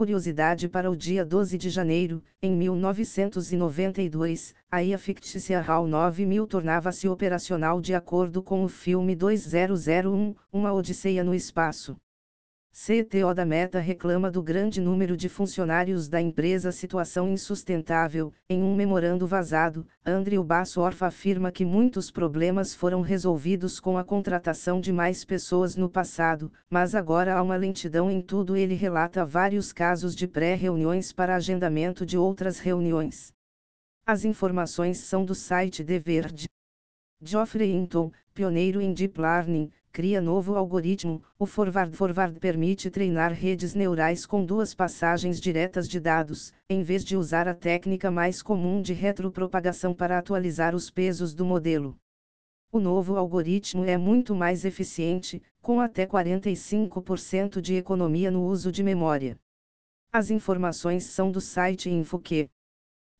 curiosidade para o dia 12 de janeiro, em 1992, a IA fictícia HAL 9000 tornava-se operacional de acordo com o filme 2001, Uma Odisseia no Espaço. CTO da Meta reclama do grande número de funcionários da empresa situação insustentável. Em um memorando vazado, Andrew Bassorf afirma que muitos problemas foram resolvidos com a contratação de mais pessoas no passado, mas agora há uma lentidão em tudo. Ele relata vários casos de pré-reuniões para agendamento de outras reuniões. As informações são do site The Verde. Geoffrey Hinton, pioneiro em Deep Learning, cria novo algoritmo. O Forward Forward permite treinar redes neurais com duas passagens diretas de dados, em vez de usar a técnica mais comum de retropropagação para atualizar os pesos do modelo. O novo algoritmo é muito mais eficiente, com até 45% de economia no uso de memória. As informações são do site InfoQ.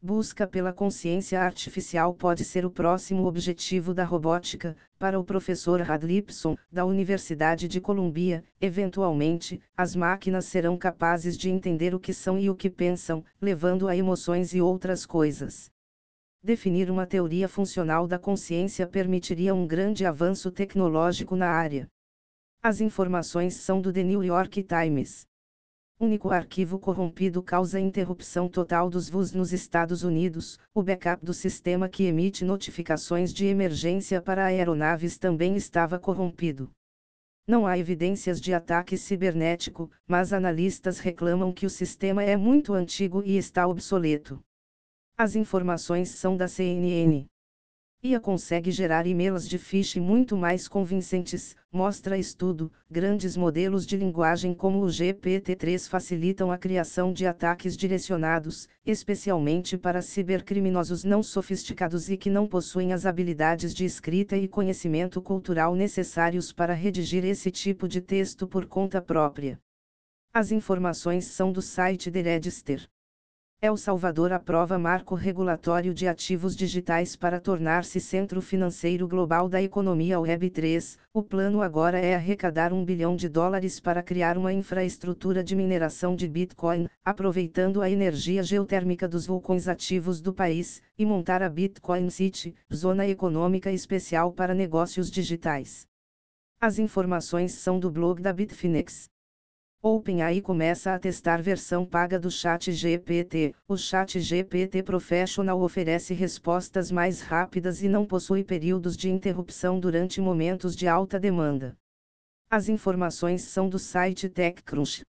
Busca pela consciência artificial pode ser o próximo objetivo da robótica, para o professor Radlipson, da Universidade de Columbia. Eventualmente, as máquinas serão capazes de entender o que são e o que pensam, levando a emoções e outras coisas. Definir uma teoria funcional da consciência permitiria um grande avanço tecnológico na área. As informações são do The New York Times único arquivo corrompido causa interrupção total dos VUS nos Estados Unidos. O backup do sistema que emite notificações de emergência para aeronaves também estava corrompido. Não há evidências de ataque cibernético, mas analistas reclamam que o sistema é muito antigo e está obsoleto. As informações são da CNN. IA consegue gerar e-mails de phishing muito mais convincentes, mostra estudo. Grandes modelos de linguagem como o GPT-3 facilitam a criação de ataques direcionados, especialmente para cibercriminosos não sofisticados e que não possuem as habilidades de escrita e conhecimento cultural necessários para redigir esse tipo de texto por conta própria. As informações são do site The Register. El Salvador aprova marco regulatório de ativos digitais para tornar-se centro financeiro global da economia Web3. O plano agora é arrecadar um bilhão de dólares para criar uma infraestrutura de mineração de Bitcoin, aproveitando a energia geotérmica dos vulcões ativos do país, e montar a Bitcoin City, zona econômica especial para negócios digitais. As informações são do blog da Bitfinex. OpenAI começa a testar versão paga do Chat GPT. O Chat GPT Professional oferece respostas mais rápidas e não possui períodos de interrupção durante momentos de alta demanda. As informações são do site TechCrunch.